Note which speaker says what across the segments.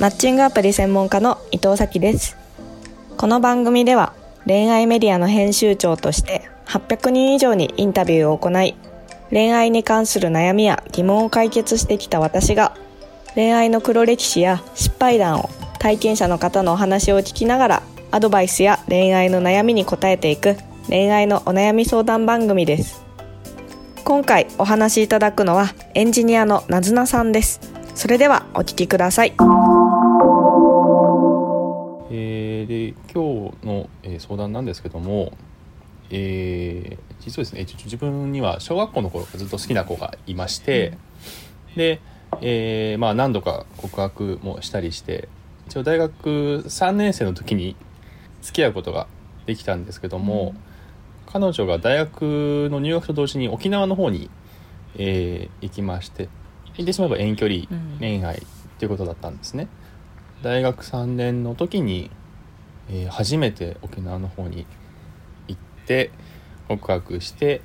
Speaker 1: マッチングアプリ専門家の伊藤咲です。この番組では恋愛メディアの編集長として800人以上にインタビューを行い恋愛に関する悩みや疑問を解決してきた私が恋愛の黒歴史や失敗談を体験者の方のお話を聞きながらアドバイスや恋愛の悩みに答えていく恋愛のお悩み相談番組です。今回お話しいただくのはエンジニアのなずなさんです。それではお聞きください。
Speaker 2: で今日の、えー相談なんですけども、えー実はですね自分には小学校の頃からずっと好きな子がいまして、で、えーまあ、何度か告白もしたりして一応大学3年生の時に付き合うことができたんですけども、彼女が大学の入学と同時に沖縄の方に、えー行きまして言ってしまえば遠距離
Speaker 1: うん
Speaker 2: 恋愛っていうことだったんですね。大学3年の時に、えー初めて沖縄の方に行って告白して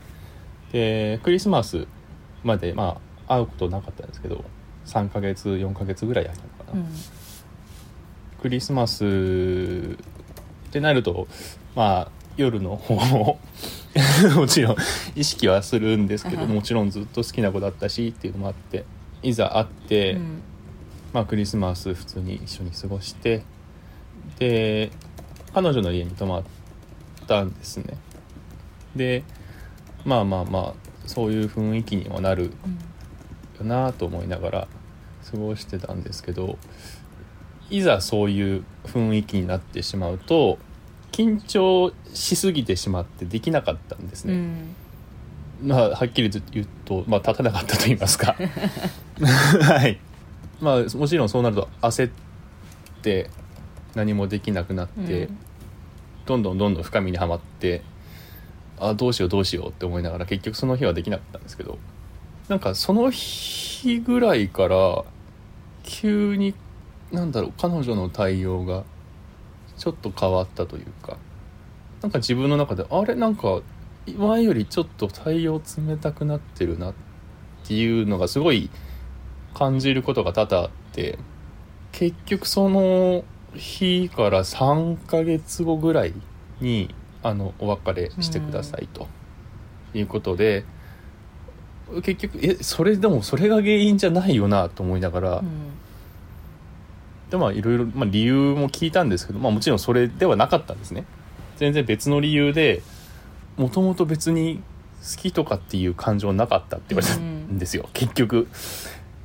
Speaker 2: でクリスマスまでまあ会うことなかったんですけど3ヶ月4ヶ月ぐらいやったのかな、クリスマスってなるとまあ夜の方も もちろん意識はするんですけど
Speaker 1: うん。
Speaker 2: もちろんずっと好きな子だったしっていうのもあっていざ会って、
Speaker 1: うん。
Speaker 2: まあ、クリスマス普通に一緒に過ごしてで彼女の家に泊まったんですねでまあまあまあそういう雰囲気にはなるよなと思いながら過ごしてたんですけどいざそういう雰囲気になってしまうと緊張しすぎてしまってできなかったんですね、
Speaker 1: うん
Speaker 2: まあ、はっきり言うと、まあ、立たなかったと言いますか。はい。まあ、もちろんそうなると焦って何もできなくなって、
Speaker 1: うん。
Speaker 2: どんどんどんどん深みにはまって、あ、どうしようどうしようって思いながら結局その日はできなかったんですけど、なんかその日ぐらいから、急に、なんだろう、彼女の対応がちょっと変わったというか、なんか自分の中で、あれ？なんか前よりちょっと対応冷たくなってるなっていうのがすごい感じることが多々あって結局その日から3ヶ月後ぐらいにあのお別れしてくださいと。いうことで、結局えそれでもそれが原因じゃないよなと思いながら、
Speaker 1: うん。
Speaker 2: でまあいろいろ、まあ、理由も聞いたんですけど、まあ、もちろんそれではなかったんですね。全然別の理由でもともと別に好きとかっていう感情なかったって言われたんですよ、結局。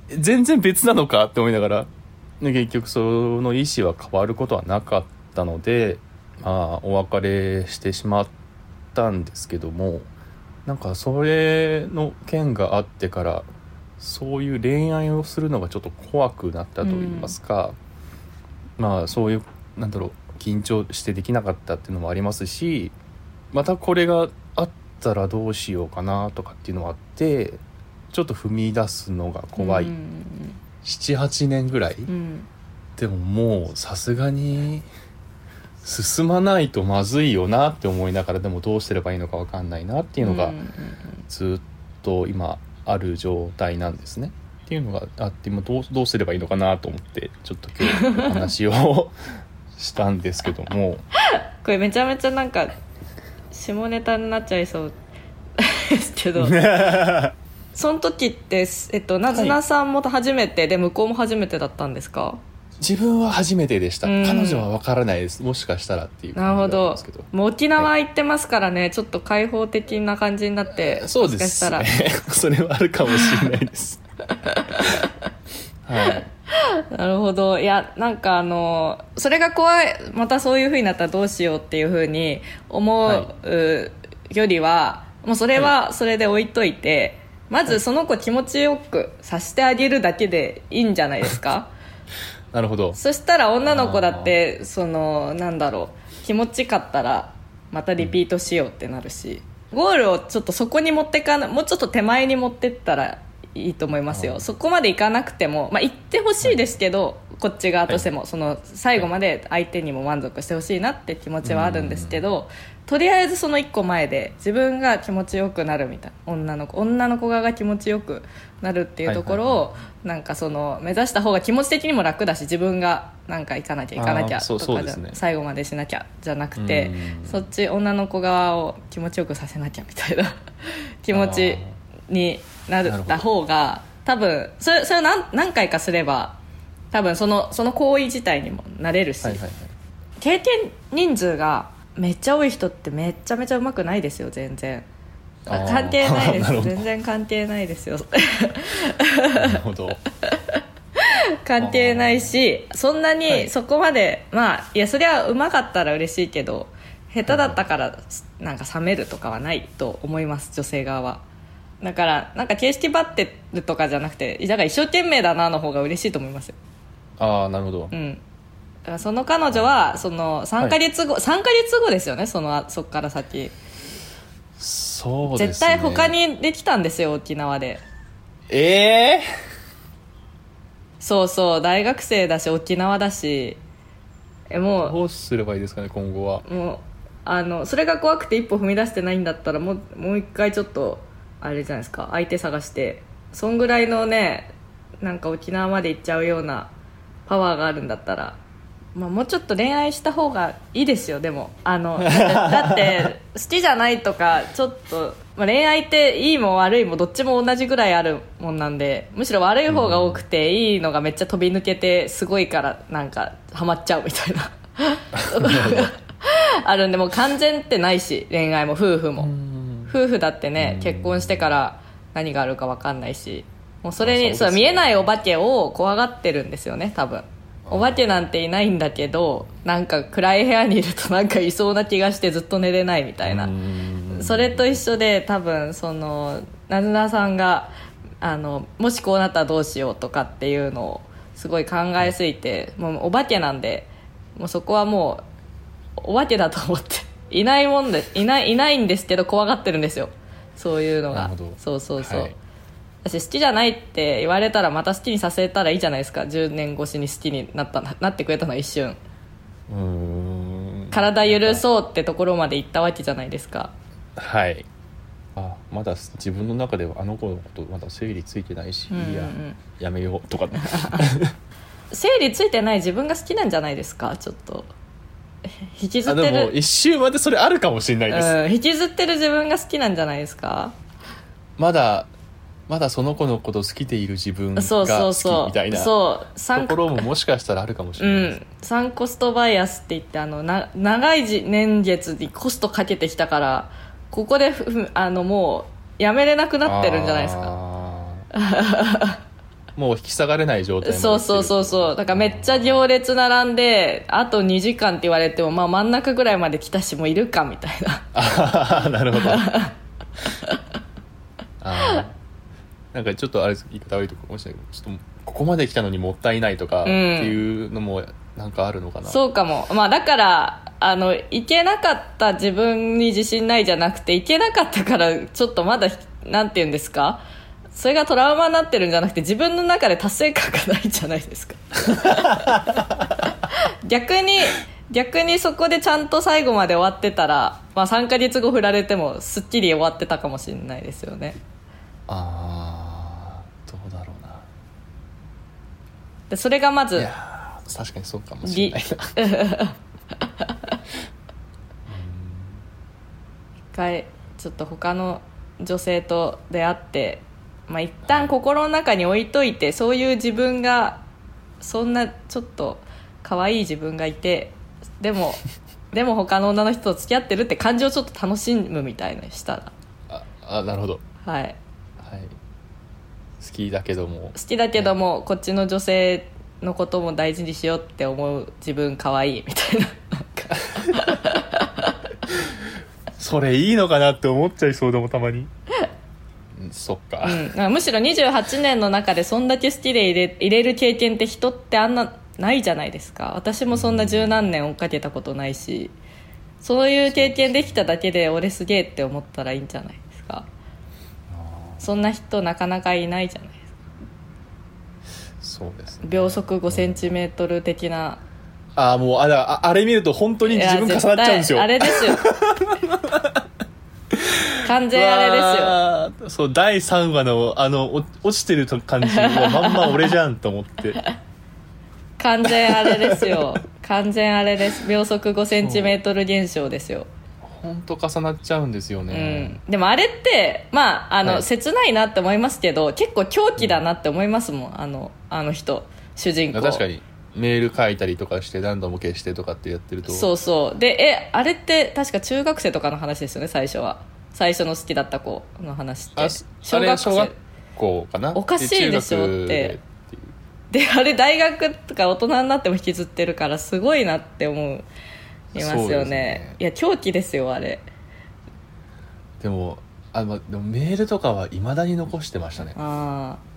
Speaker 2: 全然別なのかって思いながらで結局その意思は変わることはなかったのでまあお別れしてしまったんですけどもなんかそれの件があってからそういう恋愛をするのがちょっと怖くなったと言いますか、まあそういうなんだろう緊張してできなかったっていうのもありますしまたこれがあったらどうしようかなとかっていうのもあってちょっと踏み出すのが怖い、78年ぐらい、
Speaker 1: うん。
Speaker 2: でももうさすがに進まないとまずいよなって思いながらでもどうすればいいのか分かんないなっていうのがずっと今ある状態なんですね。っていうのがあって今どうどうすればいいのかなと思ってちょっと今日お話をしたんですけども。
Speaker 1: これめちゃめちゃなんか下ネタになっちゃいそうですけど その時って、えっと、なずなさんも初めてで向こうも初めてだったんですか？
Speaker 2: 自分は初めてでした。
Speaker 1: うん。
Speaker 2: 彼女は分からないです。もしかしたらっていう
Speaker 1: なるほど。もう沖縄行ってますからね、ちょっと開放的な感じになって
Speaker 2: そうです。ね それはあるかもしれないです。はい。
Speaker 1: なるほど。いやなんかあのそれが怖いまたそういう風になったらどうしようっていう風に思うよりは、もうそれはそれで置いといて、まずその子気持ちよくさせてあげるだけでいいんじゃないですか？
Speaker 2: なるほど。
Speaker 1: そしたら女の子だってそのなんだろう気持ちかったらまたリピートしようってなるし、ゴールをちょっとそこに持ってかなもうちょっと手前に持ってったらいいと思いますよ。そこまでいかなくても、まあ、行ってほしいですけど、こっち側としても、その最後まで相手にも満足してほしいなって気持ちはあるんですけど、とりあえずその1個前で自分が気持ちよくなるみたいな女の子女の子側が気持ちよくなるっていうところを、なんかその目指した方が気持ち的にも楽だし自分がなんか行かなきゃ行かなきゃとか
Speaker 2: ね。
Speaker 1: 最後までしなきゃじゃなくて
Speaker 2: うん。
Speaker 1: そっち女の子側を気持ちよくさせなきゃみたいな 気持ちになった方が多分それそれを何何回かすれば多分そのその行為自体にもなれるし、
Speaker 2: はいはいはい。
Speaker 1: 経験人数がめっちゃ多い人ってめっちゃめちゃうまくないですよ全然。関係ないです。全然関係ないですよ。
Speaker 2: なるほど。
Speaker 1: 関係ないしそんな
Speaker 2: は
Speaker 1: に
Speaker 2: い。
Speaker 1: そこまで、まあいやそりゃうまかったら嬉しいけど下手だったからなんか冷めるとかはないと思います女性側は。だからなんか形式ばってるとかじゃなくてだから一生懸命だなの方が嬉しいと思いますよ。
Speaker 2: ああなるほど。
Speaker 1: うんだからその彼女はその3ヶ月後、三3ヶ月後ですよねそのそっから先、
Speaker 2: そうですね。
Speaker 1: 絶対他にできたんですよ沖縄で。
Speaker 2: ええ
Speaker 1: そうそう大学生だし沖縄だし。えもう
Speaker 2: どうすればいいですかね今後は。
Speaker 1: もうあのそれが怖くて一歩踏み出してないんだったらもうもう一回ちょっとあれじゃないですか相手探して。そんぐらいのねなんか沖縄まで行っちゃうようなパワーがあるんだったら、まあ、もうちょっと恋愛した方がいいですよでも。あの だって好きじゃないとかちょっと、まあ、恋愛っていいも悪いもどっちも同じぐらいあるもんなんでむしろ悪い方が多くて、いいのがめっちゃ飛び抜けてすごいからなんかハマっちゃうみたいな。ところがあるんでもう完全ってないし恋愛も夫婦も。夫婦だってね結婚してから何があるか分かんないしもうそれに
Speaker 2: あそうね。
Speaker 1: そう見えないお化けを怖がってるんですよね多分お化けなんていないんだけどなんか暗い部屋にいるとなんかいそうな気がしてずっと寝れないみたいな。それと一緒で多分そのなずなさんがあのもしこうなったらどうしようとかっていうのをすごい考えすぎてもうお化けなんでもうそこはもうお化けだと思って。いないもんでいないいないんですけど怖がってるんですよ。そういうのが。そうそうそう、
Speaker 2: はい
Speaker 1: 私好きじゃないって言われたらまた好きにさせたらいいじゃないですか。10年越しに好きになったなってくれたのは一瞬。
Speaker 2: うーん。
Speaker 1: 体許そうってところまで行ったわけじゃないですか。
Speaker 2: はい。あまだ自分の中ではあの子のことまだ整理ついてないし、
Speaker 1: うんうんうん。
Speaker 2: いや。やめようとか。
Speaker 1: 整理ついてない自分が好きなんじゃないですか？ちょっと。引きず
Speaker 2: あ
Speaker 1: ってる。
Speaker 2: でも一周までそれあるかもしれないです、
Speaker 1: うん、引きずってる自分が好きなんじゃないですか？
Speaker 2: まだまだその子のこと好きでいる自分が好きみたいなところももしかしたらあるかもし
Speaker 1: う
Speaker 2: れない。です、
Speaker 1: ん、サンコストバイアスって言ってあのな長いじ年月にコストかけてきたからここであのもうやめれなくなってるんじゃないですか。
Speaker 2: か もう引き下がれない状態
Speaker 1: そうそうそうそう。だからめっちゃ行列並んであと2時間って言われても、まあ、真ん中ぐらいまで来たしもういるかみたいな。
Speaker 2: ああなるほど。あーなんかちょっとあれ言い方悪いとこかもしれないけどちょっとここまで来たのにもったいないとかっていうのもなんかあるのかな、
Speaker 1: そうかも、まあ、だからあの行けなかった自分に自信ないじゃなくて行けなかったからちょっとまだなんて言うんですか？それがトラウマになってるんじゃなくて自分の中で達成感がないじゃないですか。逆に逆にそこでちゃんと最後まで終わってたら、まあ、3ヶ月後振られてもすっきり終わってたかもしれないですよね。
Speaker 2: ああどうだろうな
Speaker 1: でそれがまず
Speaker 2: いやー確かにそうかもしれないな。
Speaker 1: 一回ちょっと他の女性と出会って、まあ、一旦心の中に置いといてそういう自分がそんなちょっと可愛い自分がいてでも でも他の女の人と付き合ってるって感じをちょっと楽しむみたいなしたら。
Speaker 2: ああなるほど。
Speaker 1: はい。
Speaker 2: はい好きだけども。
Speaker 1: 好きだけどもこっちの女性のことも大事にしようって思う自分可愛いみたいな。
Speaker 2: それいいのかなって思っちゃいそうでもたまに。うんそっか、
Speaker 1: うん、むしろ28年の中でそんだけ好きで入れ入れる経験って人ってあんなないじゃないですか。私もそんな十何年追っかけたことないしそういう経験できただけで俺すげえって思ったらいいんじゃない？そんな人なかなかいないじゃない
Speaker 2: そうですね
Speaker 1: 秒速5センチメートル的な。
Speaker 2: ああもうあだああれ見ると本当に自分重なっちゃうんですよ。
Speaker 1: あれですよ。完全あれですよ。
Speaker 2: そう第3話のあのお落ちてる感じはまんま俺じゃんと思って。
Speaker 1: 完全あれですよ。完全あれです。秒速5センチメートル現象ですよ
Speaker 2: 本当重なっちゃうんですよ
Speaker 1: う
Speaker 2: ね
Speaker 1: ん、でもあれってまああの、
Speaker 2: はい。
Speaker 1: 切ないなって思いますけど結構狂気だなって思いますもんあのあの人主人公。
Speaker 2: 確かに。メール書いたりとかして何度も消してとかってやってると。
Speaker 1: そうそう。でえあれって確か中学生とかの話ですよね最初は。最初の好きだった子の話って。
Speaker 2: 小学校かな？
Speaker 1: おかしいでしょって。
Speaker 2: で
Speaker 1: であれ大学とか大人になっても引きずってるからすごいなって思いますよね。
Speaker 2: ね。
Speaker 1: いや狂気ですよあれ。
Speaker 2: でもあ、ま、でもメールとかはいまだに残してましたね。
Speaker 1: ああ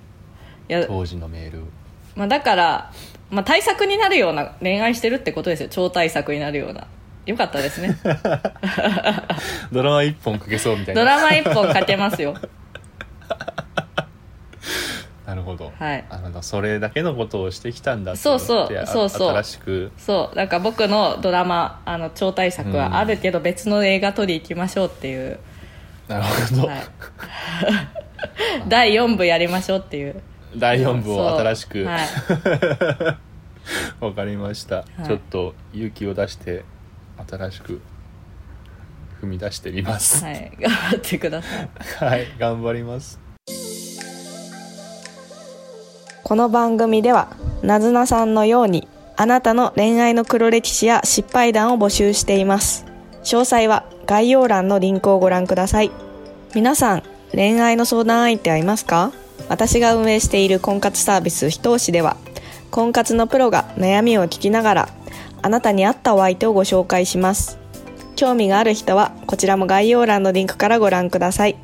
Speaker 1: いや、
Speaker 2: 当時のメール
Speaker 1: まあ、だから、まあ、対策になるような恋愛してるってことですよ。超対策になるような。よかったですね。
Speaker 2: ドラマ一本かけそうみたいな。
Speaker 1: ドラマ一本かけますよ
Speaker 2: ほど、
Speaker 1: はい。
Speaker 2: あなんかそれだけのことをしてきたんだって
Speaker 1: そうそうそうそう。
Speaker 2: 新しく。
Speaker 1: そう。なんか僕のドラマあの超大作はあるけど別の映画撮り行きましょうっていう、
Speaker 2: なるほど、
Speaker 1: はい、第4部やりましょうっていう。
Speaker 2: 第4部を新しく。わ、
Speaker 1: はい。
Speaker 2: かりました、
Speaker 1: い。
Speaker 2: ちょっと勇気を出して新しく踏み出してみます。
Speaker 1: はい、頑張ってください。
Speaker 2: はい。頑張ります
Speaker 1: この番組ではなずなさんのようにあなたの恋愛の黒歴史や失敗談を募集しています。詳細は概要欄のリンクをご覧ください。皆さん恋愛の相談相手はいますか？私が運営している婚活サービスひと押しでは婚活のプロが悩みを聞きながらあなたに合ったお相手をご紹介します。興味がある人はこちらも概要欄のリンクからご覧ください。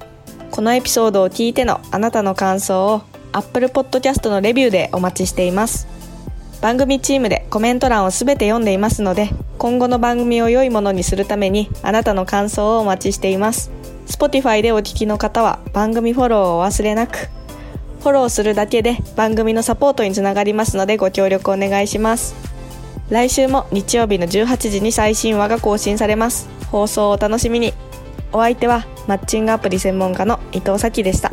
Speaker 1: このエピソードを聞いてのあなたの感想を Apple Podcast のレビューでお待ちしています。番組チームでコメント欄をすべて読んでいますので今後の番組を良いものにするためにあなたの感想をお待ちしています。Spotify でお聞きの方は番組フォローをお忘れなく。フォローするだけで番組のサポートにつながりますのでご協力お願いします。来週も日曜日の18時に最新話が更新されます。放送をお楽しみに。お相手はマッチングアプリ専門家の伊藤咲でした。